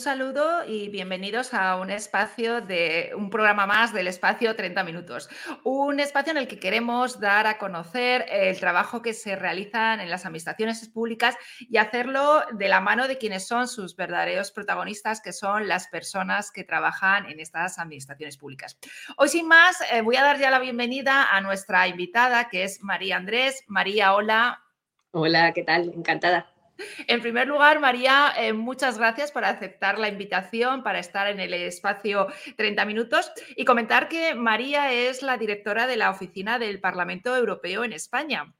Saludo y bienvenidos a un espacio de un programa más del espacio 30 minutos. Un espacio en el que queremos dar a conocer el trabajo que se realizan en las administraciones públicas y hacerlo de la mano de quienes son sus verdaderos protagonistas, que son las personas que trabajan en estas administraciones públicas. Hoy sin más, eh, voy a dar ya la bienvenida a nuestra invitada, que es María Andrés. María, hola. Hola, ¿qué tal? Encantada. En primer lugar, María, eh, muchas gracias por aceptar la invitación para estar en el espacio 30 minutos y comentar que María es la directora de la Oficina del Parlamento Europeo en España.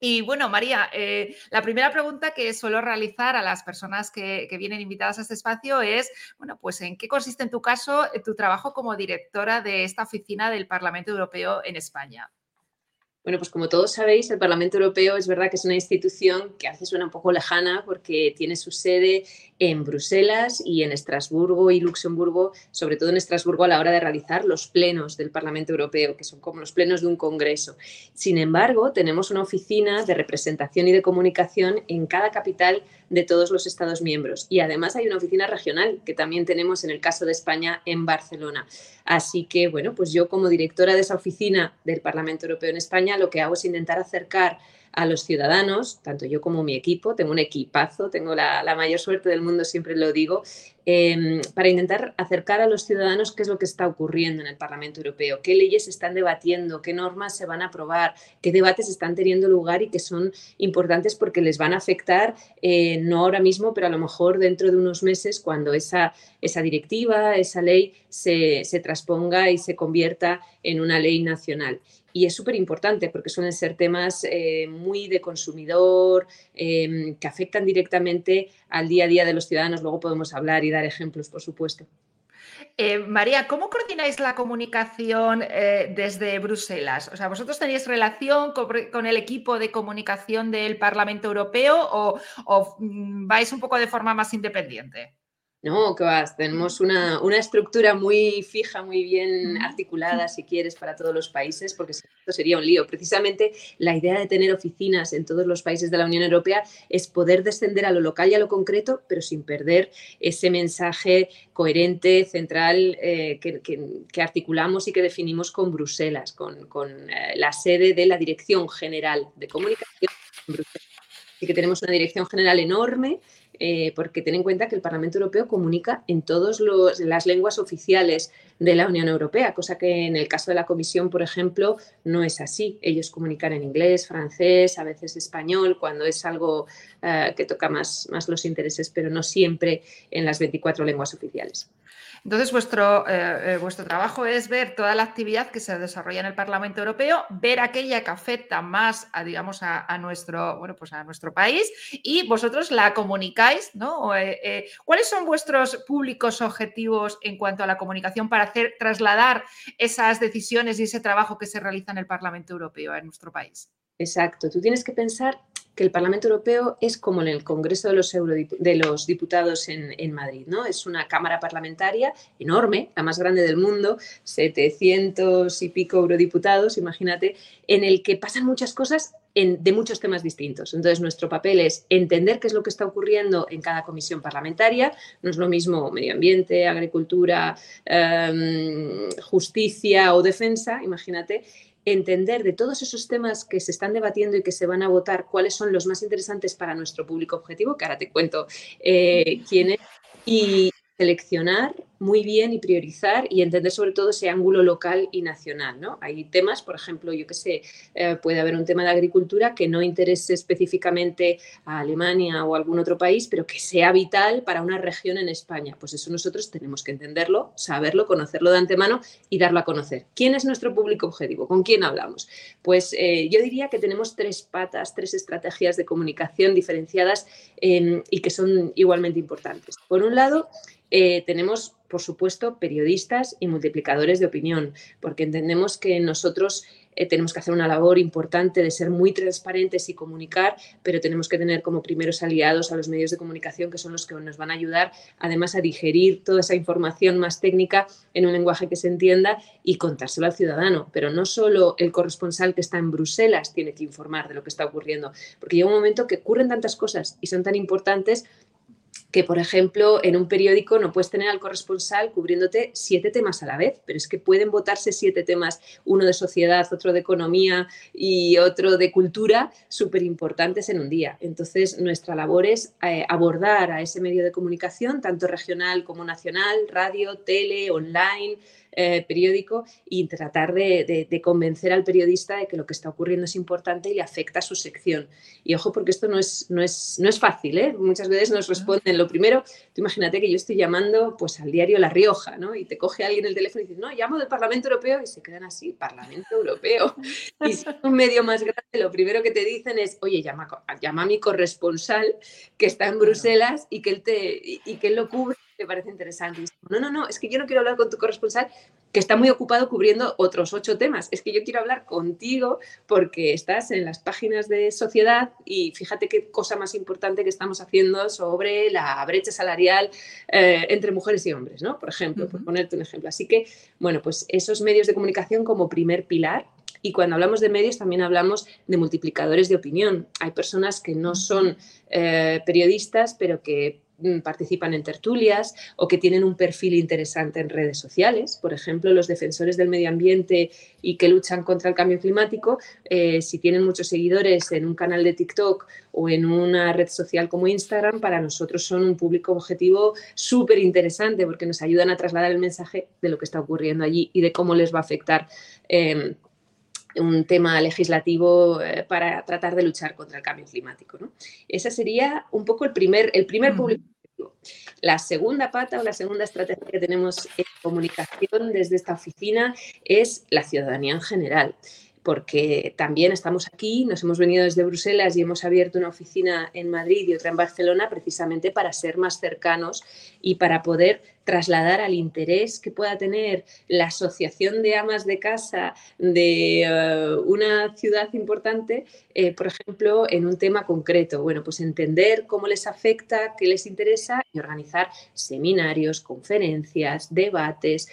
Y bueno, María, eh, la primera pregunta que suelo realizar a las personas que, que, vienen invitadas a este espacio es, bueno, pues en qué consiste en tu caso tu trabajo como directora de esta oficina del Parlamento Europeo en España. Bueno, pues como todos sabéis, el Parlamento Europeo es verdad que es una institución que a veces suena un poco lejana porque tiene su sede en Bruselas y en Estrasburgo y Luxemburgo, sobre todo en Estrasburgo a la hora de realizar los plenos del Parlamento Europeo, que son como los plenos de un congreso. Sin embargo, tenemos una oficina de representación y de comunicación en cada capital de todos los Estados miembros. Y además hay una oficina regional que también tenemos en el caso de España en Barcelona. Así que, bueno, pues yo como directora de esa oficina del Parlamento Europeo en España, lo que hago es intentar acercar a los ciudadanos, tanto yo como mi equipo, tengo un equipazo, tengo la, mayor suerte del mundo, siempre lo digo, em, para intentar acercar a los ciudadanos qué es lo que está ocurriendo en el Parlamento Europeo, qué leyes se están debatiendo, qué normas se van a aprobar, qué debates están teniendo lugar y que son importantes porque les van a afectar, eh, no ahora mismo, pero a lo mejor dentro de unos meses cuando esa, esa directiva, esa ley se, se transponga y se convierta en una ley nacional y es súper importante porque suelen ser temas eh, muy de consumidor, em, que afectan directamente al día a día de los ciudadanos. Luego podemos hablar y dar ejemplos, por supuesto. Eh, María, ¿cómo coordináis la comunicación eh, desde Bruselas? O sea, ¿vosotros tenéis relación con, el equipo de comunicación del Parlamento Europeo o mm, vais un poco de forma más independiente? No, que vas, tenemos una, estructura muy fija, muy bien articulada, si quieres, para todos los países, porque esto sería un lío. Precisamente la idea de tener oficinas en todos los países de la Unión Europea es poder descender a lo local y a lo concreto, pero sin perder ese mensaje coherente, central, eh, que, articulamos y que definimos con Bruselas, con, eh, la sede de la Dirección General de Comunicación en Bruselas. Así que tenemos una dirección general enorme eh, porque ten en cuenta que el Parlamento Europeo comunica en todas las lenguas oficiales de la Unión Europea, cosa que en el caso de la Comisión, por ejemplo, no es así. Ellos comunican en inglés, francés, a veces español, cuando es algo eh, que toca más, más los intereses, pero no siempre en las 24 lenguas oficiales. Entonces, vuestro, eh, eh, vuestro trabajo es ver toda la actividad que se desarrolla en el Parlamento Europeo, ver aquella que afecta más a, digamos, a, nuestro, bueno, pues a nuestro país y vosotros la comunicáis, ¿no? ¿Cuáles son vuestros públicos objetivos en cuanto a la comunicación para hacer trasladar esas decisiones y ese trabajo que se realiza en el Parlamento Europeo en nuestro país? Exacto. Tú tienes que pensar que el Parlamento Europeo es como en el Congreso de los, de los Diputados en, Madrid, ¿no? Es una cámara parlamentaria enorme, la más grande del mundo, 700 y pico eurodiputados, imagínate, en el que pasan muchas cosas de muchos temas distintos. Entonces, nuestro papel es entender qué es lo que está ocurriendo en cada comisión parlamentaria. No es lo mismo medio ambiente, agricultura, em, justicia o defensa, imagínate entender de todos esos temas que se están debatiendo y que se van a votar, cuáles son los más interesantes para nuestro público objetivo, que ahora te cuento eh, quién es, y seleccionar muy bien y priorizar y entender sobre todo ese ángulo local y nacional. ¿no? Hay temas, por ejemplo, yo que sé, eh, puede haber un tema de agricultura que no interese específicamente a Alemania o algún otro país, pero que sea vital para una región en España. Pues eso nosotros tenemos que entenderlo, saberlo, conocerlo de antemano y darlo a conocer. ¿Quién es nuestro público objetivo? ¿Con quién hablamos? Pues eh, yo diría que tenemos tres patas, tres estrategias de comunicación diferenciadas em, y que son igualmente importantes. Por un lado, eh, tenemos por supuesto, periodistas y multiplicadores de opinión, porque entendemos que nosotros eh, tenemos que hacer una labor importante de ser muy transparentes y comunicar, pero tenemos que tener como primeros aliados a los medios de comunicación, que son los que nos van a ayudar además a digerir toda esa información más técnica en un lenguaje que se entienda y contárselo al ciudadano. Pero no solo el corresponsal que está en Bruselas tiene que informar de lo que está ocurriendo, porque llega un momento que ocurren tantas cosas y son tan importantes que, por ejemplo, en un periódico no puedes tener al corresponsal cubriéndote siete temas a la vez, pero es que pueden votarse siete temas, uno de sociedad, otro de economía y otro de cultura, súper importantes en un día. Entonces, nuestra labor es eh, abordar a ese medio de comunicación, tanto regional como nacional, radio, tele, online, eh, periódico y tratar de, convencer al periodista de que lo que está ocurriendo es importante y le afecta a su sección. Y ojo, porque esto no es, no es, no es fácil, ¿eh? muchas veces nos responden lo primero, tú imagínate que yo estoy llamando pues, al diario La Rioja, ¿no? y te coge alguien el teléfono y dice, no, llamo del Parlamento Europeo y se quedan así, Parlamento Europeo. Y si es un medio más grande, lo primero que te dicen es, oye, llama, llama a mi corresponsal que está en Bruselas y que él, te, y que él lo cubre me parece interesante. no, no, no, es que yo no quiero hablar con tu corresponsal que está muy ocupado cubriendo otros ocho temas. Es que yo quiero hablar contigo porque estás en las páginas de sociedad y fíjate qué cosa más importante que estamos haciendo sobre la brecha salarial eh, entre mujeres y hombres, ¿no? Por ejemplo, por ponerte un ejemplo. Así que, bueno, pues esos medios de comunicación como primer pilar y cuando hablamos de medios también hablamos de multiplicadores de opinión. Hay personas que no son eh, periodistas, pero que participan en tertulias o que tienen un perfil interesante en redes sociales. Por ejemplo, los defensores del medio ambiente y que luchan contra el cambio climático, eh, si tienen muchos seguidores en un canal de TikTok o en una red social como Instagram, para nosotros son un público objetivo súper interesante porque nos ayudan a trasladar el mensaje de lo que está ocurriendo allí y de cómo les va a afectar. Em, un tema legislativo eh, para tratar de luchar contra el cambio climático. ¿no? Ese sería un poco el primer, el primer público. La segunda pata o la segunda estrategia que tenemos en comunicación desde esta oficina es la ciudadanía en general porque también estamos aquí, nos hemos venido desde Bruselas y hemos abierto una oficina en Madrid y otra en Barcelona precisamente para ser más cercanos y para poder trasladar al interés que pueda tener la asociación de amas de casa de eh, una ciudad importante, eh, por ejemplo, en un tema concreto. Bueno, pues entender cómo les afecta, qué les interesa y organizar seminarios, conferencias, debates,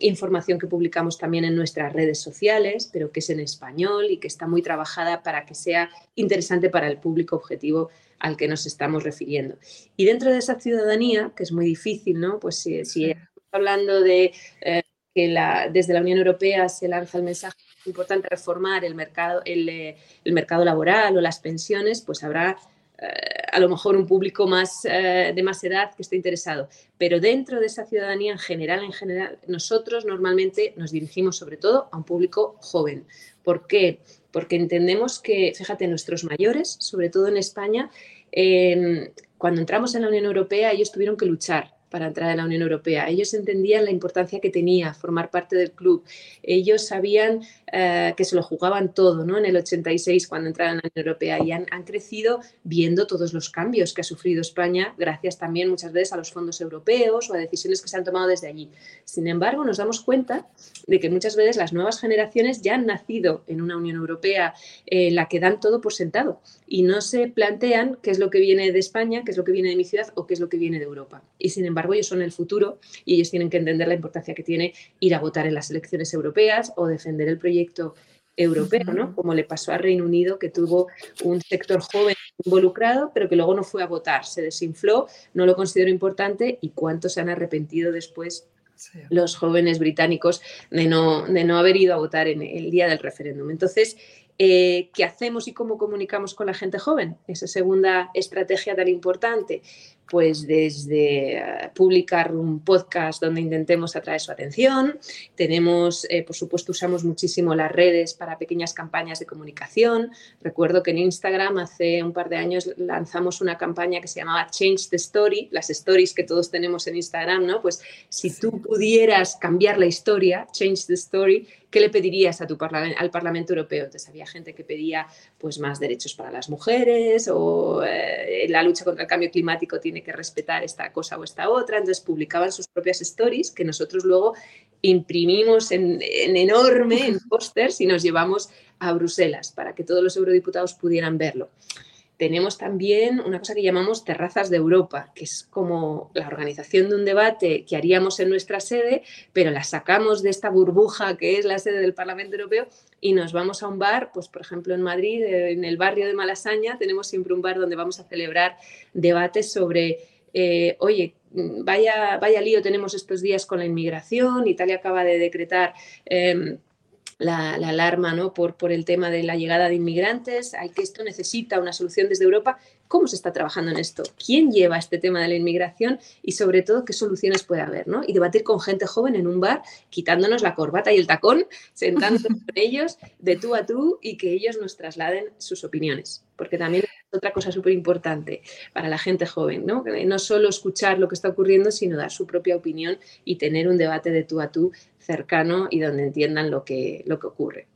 información que publicamos también en nuestras redes sociales, pero que es en español y que está muy trabajada para que sea interesante para el público objetivo al que nos estamos refiriendo. Y dentro de esa ciudadanía, que es muy difícil, ¿no? Pues si, estamos hablando de eh, que la, desde la Unión Europea se lanza el mensaje es importante reformar el mercado, el, eh, mercado laboral o las pensiones, pues habrá eh, a lo mejor un público más de más edad que esté interesado. Pero dentro de esa ciudadanía en general, en general, nosotros normalmente nos dirigimos sobre todo a un público joven. ¿Por qué? Porque entendemos que, fíjate, nuestros mayores, sobre todo en España, Em, cuando entramos en la Unión Europea, ellos tuvieron que luchar para entrar en la Unión Europea. Ellos entendían la importancia que tenía formar parte del club. Ellos sabían eh, que se lo jugaban todo ¿no? en el 86 cuando entraron en la Unión Europea y han, crecido viendo todos los cambios que ha sufrido España, gracias también muchas veces a los fondos europeos o a decisiones que se han tomado desde allí. Sin embargo, nos damos cuenta de que muchas veces las nuevas generaciones ya han nacido en una Unión Europea en eh, la que dan todo por sentado y no se plantean qué es lo que viene de España, qué es lo que viene de mi ciudad o qué es lo que viene de Europa. Y sin embargo, ellos son el futuro y ellos tienen que entender la importancia que tiene ir a votar en las elecciones europeas o defender el proyecto europeo, ¿no? Como le pasó a Reino Unido, que tuvo un sector joven involucrado, pero que luego no fue a votar, se desinfló, no lo consideró importante y cuántos se han arrepentido después los jóvenes británicos de no, de no haber ido a votar en el día del referéndum. Entonces, eh, ¿qué hacemos y cómo comunicamos con la gente joven? Esa segunda estrategia tan importante pues desde eh, publicar un podcast donde intentemos atraer su atención. Tenemos, eh, por supuesto, usamos muchísimo las redes para pequeñas campañas de comunicación. Recuerdo que en Instagram hace un par de años lanzamos una campaña que se llamaba Change the Story, las stories que todos tenemos en Instagram, ¿no? Pues si tú pudieras cambiar la historia, Change the Story, ¿qué le pedirías a tu al Parlamento Europeo? Entonces había gente que pedía pues más derechos para las mujeres o eh, la lucha contra el cambio climático tiene que respetar esta cosa o esta otra. Entonces publicaban sus propias stories que nosotros luego imprimimos en, enorme, en pósters y nos llevamos a Bruselas para que todos los eurodiputados pudieran verlo. Tenemos también una cosa que llamamos terrazas de Europa, que es como la organización de un debate que haríamos en nuestra sede, pero la sacamos de esta burbuja que es la sede del Parlamento Europeo y nos vamos a un bar, pues por ejemplo en Madrid, en el barrio de Malasaña, tenemos siempre un bar donde vamos a celebrar debates sobre eh, oye, vaya, vaya lío tenemos estos días con la inmigración, Italia acaba de decretar... Em, la, alarma ¿no? por, por el tema de la llegada de inmigrantes, hay que esto necesita una solución desde Europa. ¿Cómo se está trabajando en esto? ¿Quién lleva este tema de la inmigración? Y sobre todo, ¿qué soluciones puede haber? ¿no? Y debatir con gente joven en un bar, quitándonos la corbata y el tacón, sentándonos con ellos de tú a tú y que ellos nos trasladen sus opiniones. Porque también otra cosa súper importante para la gente joven, ¿no? No solo escuchar lo que está ocurriendo, sino dar su propia opinión y tener un debate de tú a tú cercano y donde entiendan lo que, lo que ocurre.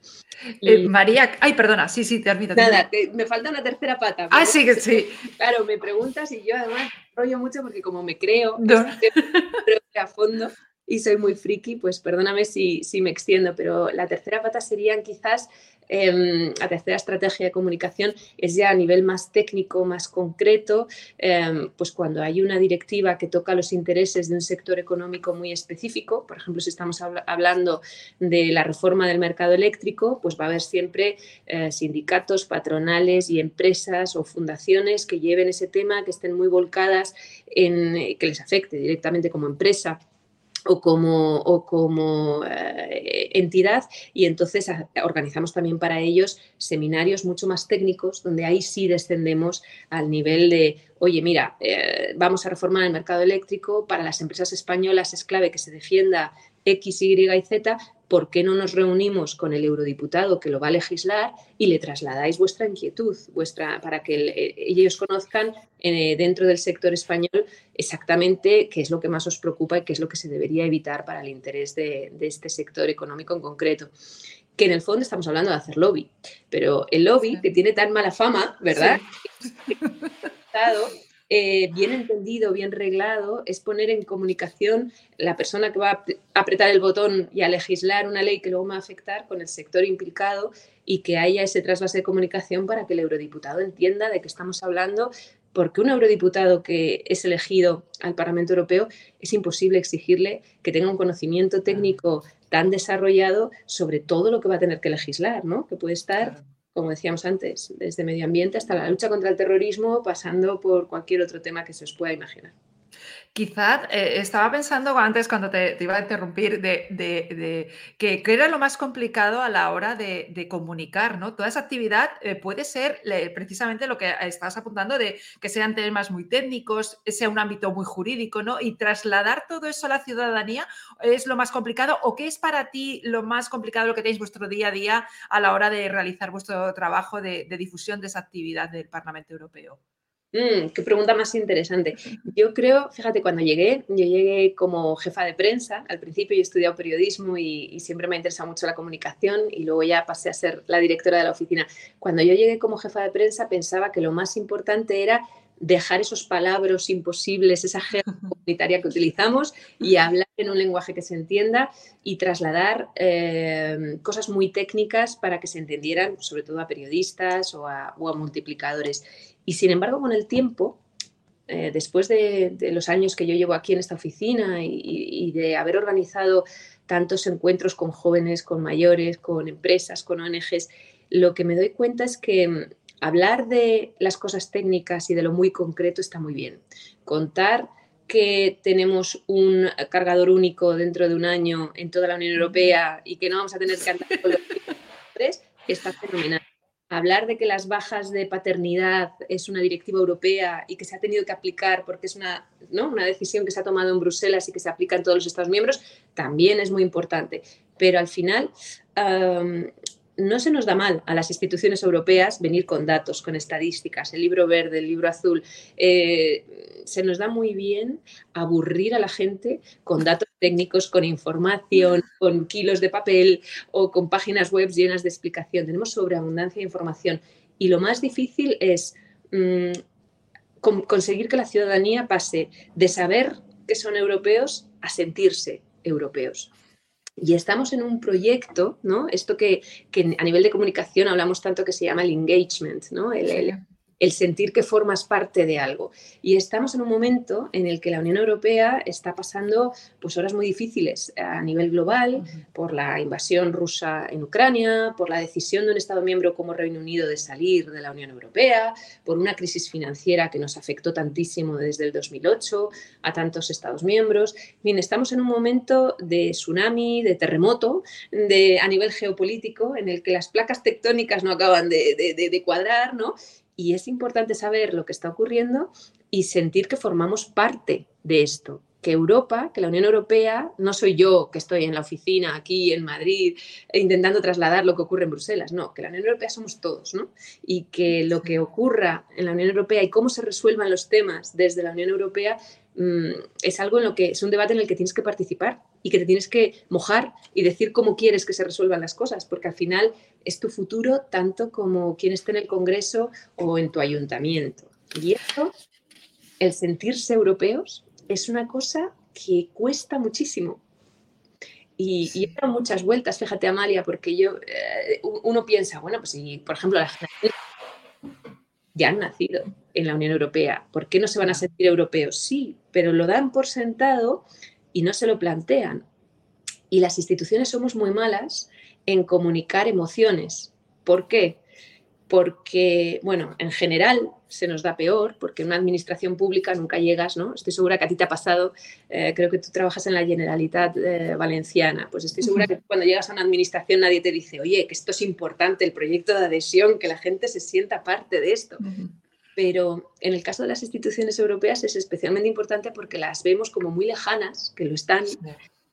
Eh, María, ay, perdona, sí, sí, te admito. Nada, me falta una tercera pata. Ah, sí, que sí. Claro, me preguntas y yo además rollo mucho porque como me creo, creo que a fondo y soy muy friki, pues perdóname si, si me extiendo, pero la tercera pata serían quizás Em, la tercera estrategia de comunicación es ya a nivel más técnico, más concreto, em, pues cuando hay una directiva que toca los intereses de un sector económico muy específico, por ejemplo, si estamos hablando de la reforma del mercado eléctrico, pues va a haber siempre eh, sindicatos, patronales y empresas o fundaciones que lleven ese tema, que estén muy volcadas en que les afecte directamente como empresa o como, o como eh, entidad y entonces organizamos también para ellos seminarios mucho más técnicos donde ahí sí descendemos al nivel de, oye, mira, eh, vamos a reformar el mercado eléctrico, para las empresas españolas es clave que se defienda X, Y y Z, ¿por qué no nos reunimos con el eurodiputado que lo va a legislar y le trasladáis vuestra inquietud, vuestra, para que eh, ellos conozcan eh, dentro del sector español exactamente qué es lo que más os preocupa y qué es lo que se debería evitar para el interés de, este sector económico en concreto? Que en el fondo estamos hablando de hacer lobby, pero el lobby que tiene tan mala fama, ¿verdad? Eh, bien entendido, bien reglado, es poner en comunicación la persona que va a apretar el botón y a legislar una ley que luego va a afectar con el sector implicado y que haya ese trasvase de comunicación para que el eurodiputado entienda de qué estamos hablando, porque un eurodiputado que es elegido al Parlamento Europeo es imposible exigirle que tenga un conocimiento técnico tan desarrollado sobre todo lo que va a tener que legislar, ¿no? Que puede estar como decíamos antes, desde medio ambiente hasta la lucha contra el terrorismo, pasando por cualquier otro tema que se os pueda imaginar. Quizás eh, estaba pensando antes cuando te, iba a interrumpir de, que, era lo más complicado a la hora de, comunicar, ¿no? Toda esa actividad eh, puede ser precisamente lo que estás apuntando de que sean temas muy técnicos, sea un ámbito muy jurídico, ¿no? Y trasladar todo eso a la ciudadanía es lo más complicado o qué es para ti lo más complicado lo que tenéis vuestro día a día a la hora de realizar vuestro trabajo de difusión de esa actividad del Parlamento Europeo. Mm, qué pregunta más interesante. Yo creo, fíjate, cuando llegué, yo llegué como jefa de prensa. Al principio yo he estudiado periodismo y, siempre me ha interesado mucho la comunicación y luego ya pasé a ser la directora de la oficina. Cuando yo llegué como jefa de prensa pensaba que lo más importante era dejar esos palabras imposibles, esa jerga comunitaria que utilizamos y hablar en un lenguaje que se entienda y trasladar eh, cosas muy técnicas para que se entendieran, sobre todo a periodistas o a multiplicadores. Y sin embargo, con el tiempo, eh, después de, los años que yo llevo aquí en esta oficina y, de haber organizado tantos encuentros con jóvenes, con mayores, con empresas, con ONGs, lo que me doy cuenta es que mm, hablar de las cosas técnicas y de lo muy concreto está muy bien. Contar que tenemos un cargador único dentro de un año en toda la Unión Europea y que no vamos a tener que andar con los tres, está fenomenal hablar de que las bajas de paternidad es una directiva europea y que se ha tenido que aplicar porque es una, ¿no? una decisión que se ha tomado en Bruselas y que se aplica en todos los Estados miembros, también es muy importante. Pero al final, no se nos da mal a las instituciones europeas venir con datos, con estadísticas, el libro verde, el libro azul. Eh, se nos da muy bien aburrir a la gente con datos técnicos, con información, con kilos de papel o con páginas web llenas de explicación. Tenemos sobreabundancia de información y lo más difícil es mm, conseguir que la ciudadanía pase de saber que son europeos a sentirse europeos. Y estamos en un proyecto, ¿no? Esto que, a nivel de comunicación hablamos tanto que se llama el engagement, ¿no? El sentir que formas parte de algo. Y estamos en un momento en el que la Unión Europea está pasando pues, horas muy difíciles a nivel global por la invasión rusa en Ucrania, por la decisión de un Estado miembro como Reino Unido de salir de la Unión Europea, por una crisis financiera que nos afectó tantísimo desde el 2008 a tantos Estados miembros. Bien, estamos en un momento de tsunami, de terremoto de, a nivel geopolítico en el que las placas tectónicas no acaban de, de, de cuadrar, ¿no? Y es importante saber lo que está ocurriendo y sentir que formamos parte de esto, que Europa, que la Unión Europea, no soy yo que estoy en la oficina aquí en Madrid intentando trasladar lo que ocurre en Bruselas, no, que la Unión Europea somos todos, ¿no? Y que lo que ocurra en la Unión Europea y cómo se resuelvan los temas desde la Unión Europea mm, es algo en lo que es un debate en el que tienes que participar y que te tienes que mojar y decir cómo quieres que se resuelvan las cosas, porque al final es tu futuro tanto como quien esté en el Congreso o en tu ayuntamiento. Y eso, el sentirse europeos, es una cosa que cuesta muchísimo. Y, y dado muchas vueltas, fíjate Amalia, porque yo, eh, uno piensa, bueno, pues si, por ejemplo, las ya han nacido en la Unión Europea, ¿por qué no se van a sentir europeos? Sí, pero lo dan por sentado y no se lo plantean. Y las instituciones somos muy malas en comunicar emociones. ¿Por qué? Porque, bueno, en general se nos da peor, porque en una administración pública nunca llegas, ¿no? Estoy segura que a ti te ha pasado, eh, creo que tú trabajas en la Generalitat eh, Valenciana, pues estoy segura que cuando llegas a una administración nadie te dice, oye, que esto es importante, el proyecto de adhesión, que la gente se sienta parte de esto. Pero en el caso de las instituciones europeas es especialmente importante porque las vemos como muy lejanas, que lo están,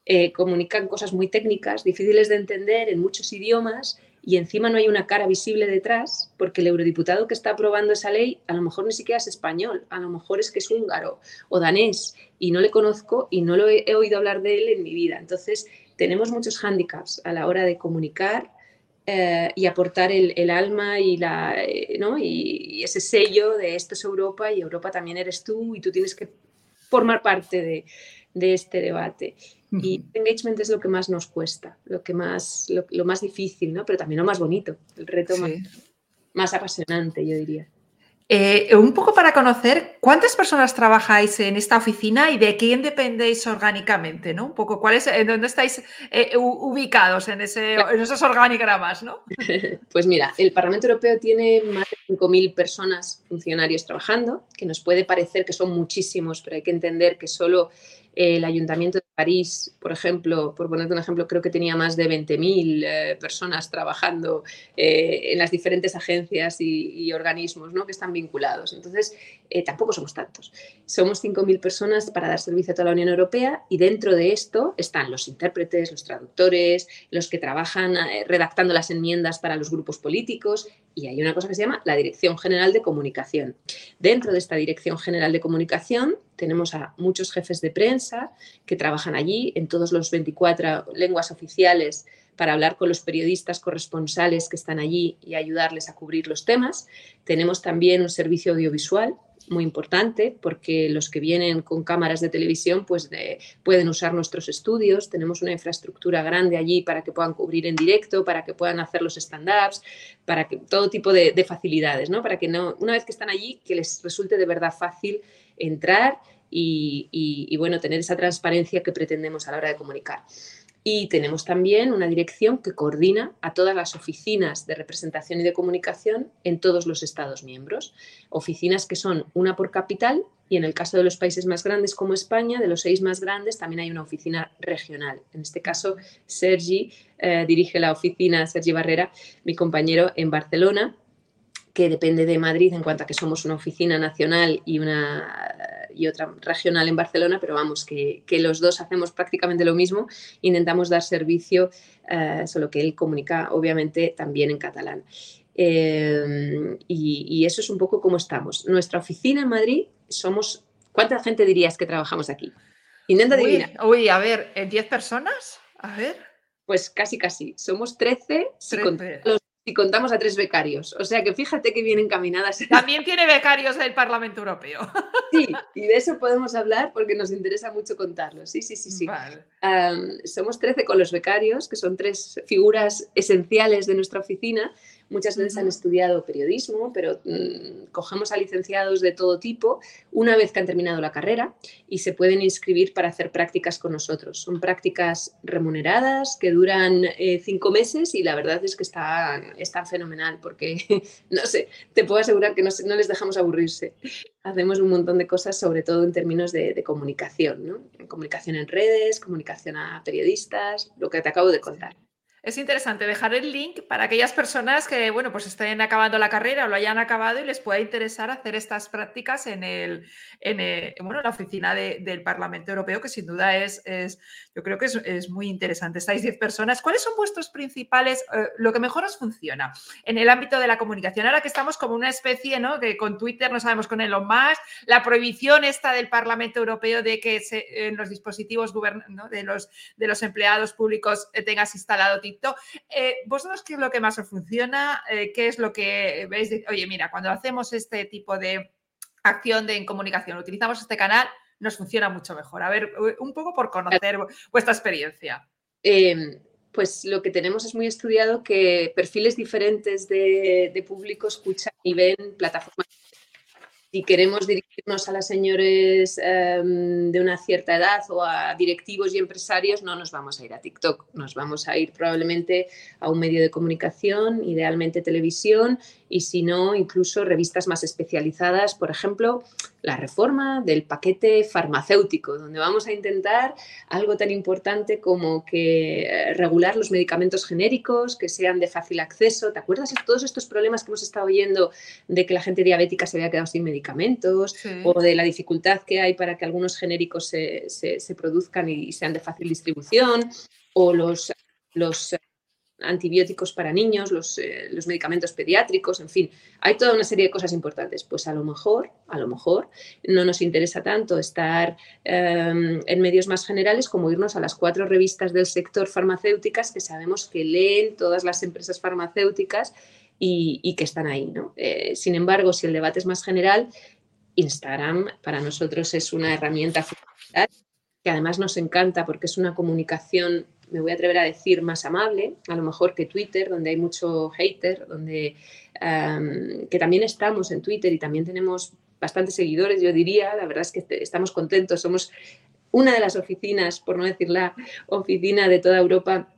eh, comunican cosas muy técnicas, difíciles de entender en muchos idiomas y encima no hay una cara visible detrás, porque el eurodiputado que está aprobando esa ley a lo mejor ni siquiera es español, a lo mejor es que es húngaro o danés y no le conozco y no lo he, oído hablar de él en mi vida. Entonces, tenemos muchos hándicaps a la hora de comunicar eh, y aportar el, alma y, la, eh, ¿no? y, ese sello de esto es Europa y Europa también eres tú y tú tienes que formar parte de, de este debate. Y engagement es lo que más nos cuesta, lo, que más, lo, más difícil, ¿no? pero también lo más bonito, el reto más, apasionante, yo diría. Eh, un poco para conocer cuántas personas trabajáis en esta oficina y de quién dependéis orgánicamente, ¿no? Un poco cuál es, en dónde estáis eh, ubicados en, ese, en esos organigramas, ¿no? Pues mira, el Parlamento Europeo tiene más de 5.000 personas, funcionarios trabajando, que nos puede parecer que son muchísimos, pero hay que entender que solo el Ayuntamiento de París, por ejemplo, por ponerte un ejemplo, creo que tenía más de 20.000 eh, personas trabajando eh, en las diferentes agencias y, organismos ¿no? que están vinculados. Entonces, eh, tampoco somos tantos. Somos 5.000 personas para dar servicio a toda la Unión Europea y dentro de esto están los intérpretes, los traductores, los que trabajan redactando las enmiendas para los grupos políticos y hay una cosa que se llama la Dirección General de Comunicación. Dentro de esta Dirección General de Comunicación tenemos a muchos jefes de prensa que trabajan allí en todos los 24 lenguas oficiales para hablar con los periodistas corresponsales que están allí y ayudarles a cubrir los temas. Tenemos también un servicio audiovisual muy importante porque los que vienen con cámaras de televisión pues pueden usar nuestros estudios, tenemos una infraestructura grande allí para que puedan cubrir en directo, para que puedan hacer los stand-ups, para que todo tipo de, facilidades, ¿no? Para que no, una vez que están allí, que les resulte de verdad fácil entrar y, y bueno, tener esa transparencia que pretendemos a la hora de comunicar. Y tenemos también una dirección que coordina a todas las oficinas de representación y de comunicación en todos los Estados miembros. Oficinas que son una por capital y en el caso de los países más grandes como España, de los seis más grandes, también hay una oficina regional. En este caso, Sergi eh, dirige la oficina, Sergi Barrera, mi compañero en Barcelona, que depende de Madrid en cuanto a que somos una oficina nacional y, una, y otra regional en Barcelona, pero vamos, que, los dos hacemos prácticamente lo mismo, intentamos dar servicio, eh, solo que él comunica obviamente también en catalán. Eh, y, eso es un poco cómo estamos. Nuestra oficina en Madrid somos, ¿cuánta gente dirías que trabajamos aquí? Intenta adivinar. Uy, a ver, ¿10 personas? A ver. Pues casi, casi. Somos 13, si los y contamos a tres becarios. O sea que fíjate que vienen encaminadas. También tiene becarios el Parlamento Europeo. Sí, y de eso podemos hablar porque nos interesa mucho contarlo. Sí, sí, sí, sí. somos 13 con los becarios, que son tres figuras esenciales de nuestra oficina. Muchas veces han estudiado periodismo, pero mm, cogemos a licenciados de todo tipo una vez que han terminado la carrera y se pueden inscribir para hacer prácticas con nosotros. Son prácticas remuneradas que duran eh, cinco meses y la verdad es que están, fenomenal porque, no sé, te puedo asegurar que no, les dejamos aburrirse. Hacemos un montón de cosas, sobre todo en términos de, de comunicación, ¿no? Comunicación en redes, comunicación a periodistas, lo que te acabo de contar. Es interesante dejar el link para aquellas personas que, bueno, pues estén acabando la carrera o lo hayan acabado y les pueda interesar hacer estas prácticas en, el, en la oficina del Parlamento Europeo, que sin duda es yo creo que es, muy interesante. Estáis 10 personas. ¿Cuáles son vuestros principales, eh, lo que mejor os funciona en el ámbito de la comunicación? Ahora que estamos como una especie, ¿no? Que con Twitter no sabemos con Elon Musk, la prohibición esta del Parlamento Europeo de que en los dispositivos de, los, de los empleados públicos eh, tengas instalado TikTok eh, ¿Vosotros qué es lo que más os funciona? Eh, ¿Qué es lo que veis? oye, mira, cuando hacemos este tipo de acción de en comunicación, utilizamos este canal, nos funciona mucho mejor. A ver, un poco por conocer vuestra experiencia. Em, pues lo que tenemos es muy estudiado que perfiles diferentes de, de público escuchan y ven plataformas si queremos dirigirnos a las señores em, de una cierta edad o a directivos y empresarios, no nos vamos a ir a TikTok, nos vamos a ir probablemente a un medio de comunicación, idealmente televisión, y si no, incluso revistas más especializadas, por ejemplo, la reforma del paquete farmacéutico, donde vamos a intentar algo tan importante como que eh, regular los medicamentos genéricos, que sean de fácil acceso. ¿Te acuerdas de todos estos problemas que hemos estado oyendo de que la gente diabética se había quedado sin medicamentos o de la dificultad que hay para que algunos genéricos se, se produzcan y sean de fácil distribución? o los, los antibióticos para niños, eh, los, medicamentos pediátricos, en fin, hay toda una serie de cosas importantes. Pues a lo mejor, a lo mejor no nos interesa tanto estar em, en medios más generales como irnos a las cuatro revistas del sector farmacéuticas que sabemos que leen todas las empresas farmacéuticas y, que están ahí. Eh, sin embargo, si el debate es más general, Instagram para nosotros es una herramienta fundamental que además nos encanta porque es una comunicación me voy a atrever a decir, más amable, a lo mejor que Twitter, donde hay mucho hater, donde que también estamos en Twitter y también tenemos bastantes seguidores, yo diría, la verdad es que estamos contentos, somos una de las oficinas, por no decir la oficina de toda Europa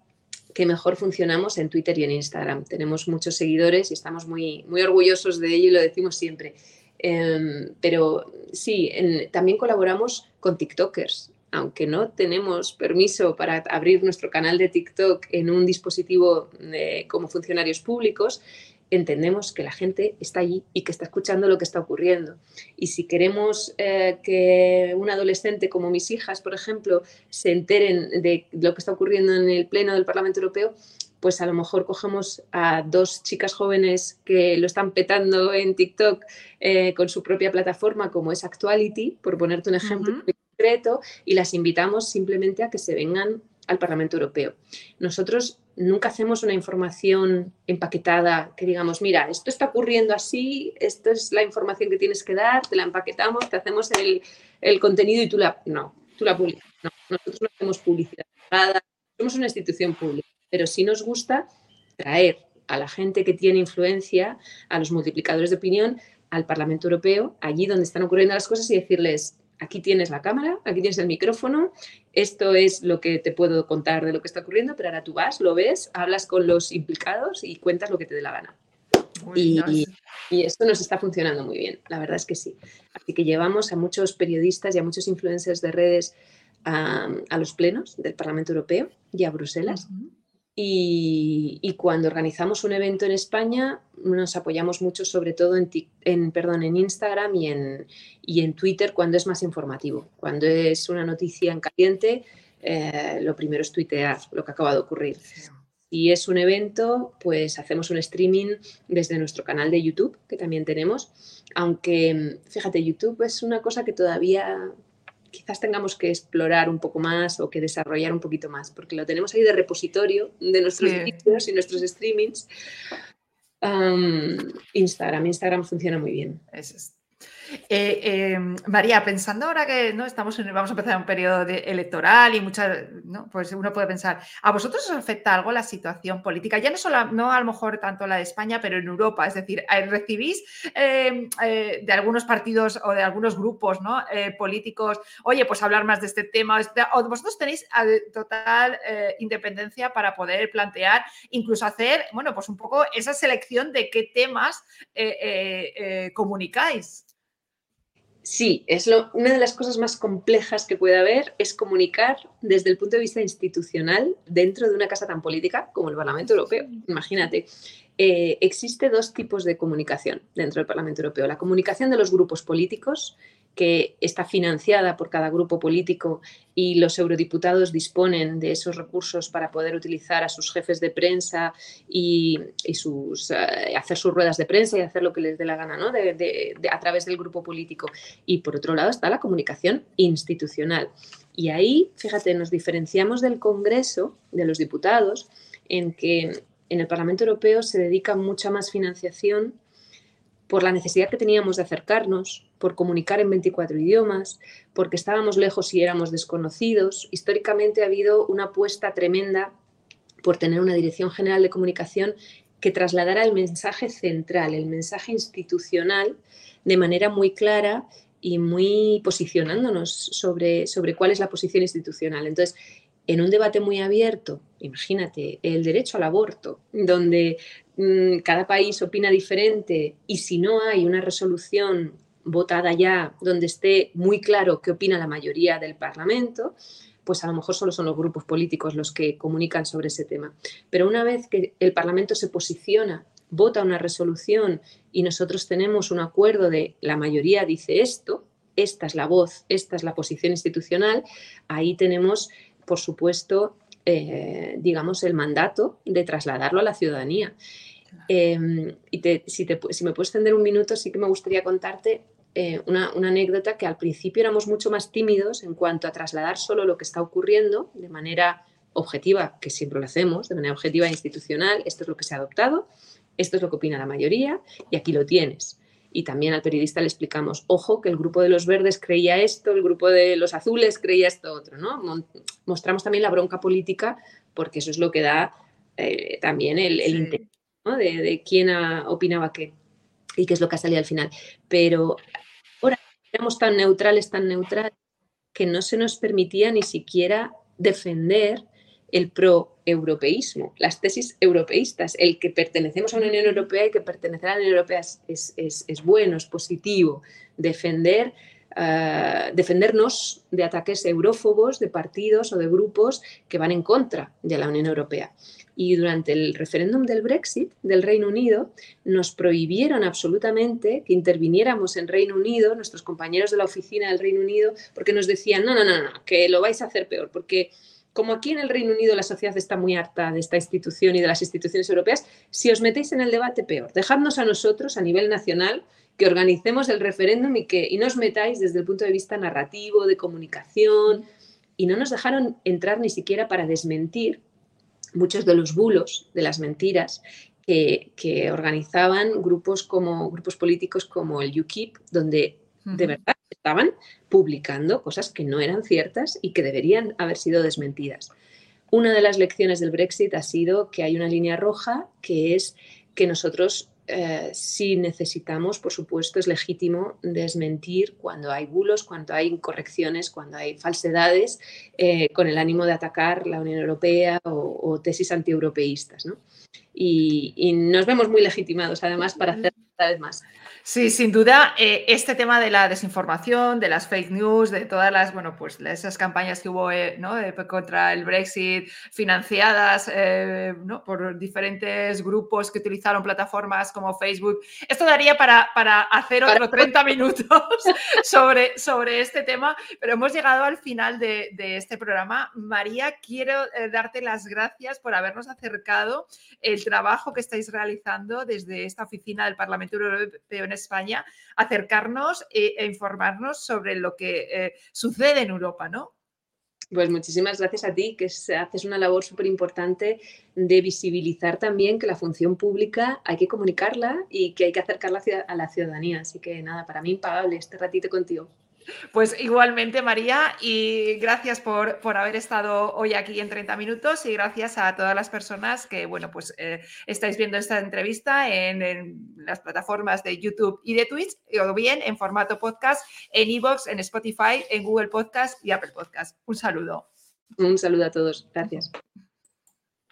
que mejor funcionamos en Twitter y en Instagram. Tenemos muchos seguidores y estamos muy, muy orgullosos de ello y lo decimos siempre. Em, pero sí, también colaboramos con TikTokers aunque no tenemos permiso para abrir nuestro canal de TikTok en un dispositivo eh, como funcionarios públicos, entendemos que la gente está allí y que está escuchando lo que está ocurriendo. Y si queremos eh, que un adolescente como mis hijas, por ejemplo, se enteren de lo que está ocurriendo en el Pleno del Parlamento Europeo, pues a lo mejor cogemos a dos chicas jóvenes que lo están petando en TikTok eh, con su propia plataforma, como es Actuality, por ponerte un ejemplo concreto, y las invitamos simplemente a que se vengan al Parlamento Europeo. Nosotros nunca hacemos una información empaquetada que digamos, mira, esto está ocurriendo así, esto es la información que tienes que dar, te la empaquetamos, te hacemos el, contenido y tú la... No, tú la publicas. No, nosotros no hacemos publicidad. somos una institución pública pero sí nos gusta traer a la gente que tiene influencia, a los multiplicadores de opinión, al Parlamento Europeo, allí donde están ocurriendo las cosas y decirles, aquí tienes la cámara, aquí tienes el micrófono, esto es lo que te puedo contar de lo que está ocurriendo, pero ahora tú vas, lo ves, hablas con los implicados y cuentas lo que te dé la gana. Y, esto nos está funcionando muy bien, la verdad es que sí. Así que llevamos a muchos periodistas y a muchos influencers de redes a, los plenos del Parlamento Europeo y a Bruselas. Y, cuando organizamos un evento en España, nos apoyamos mucho sobre todo en, en, perdón, en Instagram y en, y en Twitter cuando es más informativo. Cuando es una noticia en caliente, eh, lo primero es tuitear lo que acaba de ocurrir. Si es un evento, pues hacemos un streaming desde nuestro canal de YouTube, que también tenemos. Aunque, fíjate, YouTube es una cosa que todavía quizás tengamos que explorar un poco más o que desarrollar un poquito más, porque lo tenemos ahí de repositorio de nuestros vídeos y nuestros streamings. Instagram, Instagram funciona muy bien. Eh, em, María, pensando ahora que ¿no? estamos vamos a empezar un periodo electoral y muchas, ¿no? pues uno puede pensar, ¿a vosotros os afecta algo la situación política? Ya no solo, no a lo mejor tanto la de España, pero en Europa. Es decir, eh, ¿recibís em, eh, de algunos partidos o de algunos grupos ¿no? políticos, oye, pues hablar más de este tema? Este, ¿O vosotros tenéis total independencia para poder plantear, incluso hacer, bueno, pues un poco esa selección de qué temas comunicáis? Sí, es lo, una de las cosas más complejas que puede haber es comunicar desde el punto de vista institucional dentro de una casa tan política como el Parlamento Europeo. Imagínate, eh, existe dos tipos de comunicación dentro del Parlamento Europeo. La comunicación de los grupos políticos que está financiada por cada grupo político y los eurodiputados disponen de esos recursos para poder utilizar a sus jefes de prensa y, sus, eh, hacer sus ruedas de prensa y hacer lo que les dé la gana ¿no? a través del grupo político. Y por otro lado está la comunicación institucional. Y ahí, fíjate, nos diferenciamos del Congreso, de los diputados, en que en el Parlamento Europeo se dedica mucha más financiación por la necesidad que teníamos de acercarnos, por comunicar en 24 idiomas, porque estábamos lejos y éramos desconocidos. Históricamente ha habido una apuesta tremenda por tener una dirección general de comunicación que trasladara el mensaje central, el mensaje institucional, de manera muy clara y muy posicionándonos sobre, sobre cuál es la posición institucional. Entonces, en un debate muy abierto, imagínate, el derecho al aborto, donde cada país opina diferente y si no hay una resolución votada ya donde esté muy claro qué opina la mayoría del Parlamento, pues a lo mejor solo son los grupos políticos los que comunican sobre ese tema. Pero una vez que el Parlamento se posiciona, vota una resolución y nosotros tenemos un acuerdo de la mayoría dice esto, esta es la voz, esta es la posición institucional, ahí tenemos por supuesto, eh, digamos, el mandato de trasladarlo a la ciudadanía. Em, y si, me puedes extender un minuto, sí que me gustaría contarte eh, una, anécdota que al principio éramos mucho más tímidos en cuanto a trasladar solo lo que está ocurriendo de manera objetiva, que siempre lo hacemos, de manera objetiva e institucional, esto es lo que se ha adoptado, esto es lo que opina la mayoría y aquí lo tienes y también al periodista le explicamos, ojo, que el grupo de los verdes creía esto, el grupo de los azules creía esto otro, ¿no? Mostramos también la bronca política porque eso es lo que da eh, también el, interés de, quién opinaba qué y qué es lo que ha salido al final. Pero ahora éramos tan neutrales, tan neutrales, que no se nos permitía ni siquiera defender el pro-europeísmo, las tesis europeístas, el que pertenecemos a una Unión Europea y que pertenecer a la Unión Europea es, bueno, es positivo, defender, ah, defendernos de ataques eurófobos, de partidos o de grupos que van en contra de la Unión Europea. Y durante el referéndum del Brexit del Reino Unido nos prohibieron absolutamente que interviniéramos en Reino Unido, nuestros compañeros de la oficina del Reino Unido, porque nos decían, no, no, no, no que lo vais a hacer peor, porque como aquí en el Reino Unido la sociedad está muy harta de esta institución y de las instituciones europeas, si os metéis en el debate, peor. Dejadnos a nosotros, a nivel nacional, que organicemos el referéndum y que y no os metáis desde el punto de vista narrativo, de comunicación, y no nos dejaron entrar ni siquiera para desmentir muchos de los bulos, de las mentiras que, que organizaban grupos, como, grupos políticos como el UKIP, donde de verdad estaban publicando cosas que no eran ciertas y que deberían haber sido desmentidas. Una de las lecciones del Brexit ha sido que hay una línea roja que es que nosotros eh, si necesitamos, por supuesto, es legítimo desmentir cuando hay bulos, cuando hay incorrecciones, cuando hay falsedades, eh, con el ánimo de atacar la Unión Europea o, tesis antieuropeístas. ¿no? Y, y, nos vemos muy legitimados, además, para hacer cada vez más. Sí, sin duda, eh, este tema de la desinformación, de las fake news, de todas las, bueno, pues esas campañas que hubo eh, contra el Brexit financiadas eh, por diferentes grupos que utilizaron plataformas como Facebook, esto daría para, para hacer otros 30 minutos sobre, sobre este tema, pero hemos llegado al final de, de este programa. María, quiero darte las gracias por habernos acercado el trabajo que estáis realizando desde esta oficina del Parlamento Europeo en España, acercarnos e, e informarnos sobre lo que eh, sucede en Europa, ¿no? Pues muchísimas gracias a ti, que haces una labor súper importante de visibilizar también que la función pública hay que comunicarla y que hay que acercarla a la ciudadanía. Así que nada, para mí impagable este ratito contigo. Pues igualmente, María, y gracias por, haber estado hoy aquí en 30 minutos y gracias a todas las personas que, bueno, pues eh, estáis viendo esta entrevista en, en, las plataformas de YouTube y de Twitch, o bien en formato podcast, en Evox, en Spotify, en Google Podcast y Apple Podcast. Un saludo. Un saludo a todos. Gracias.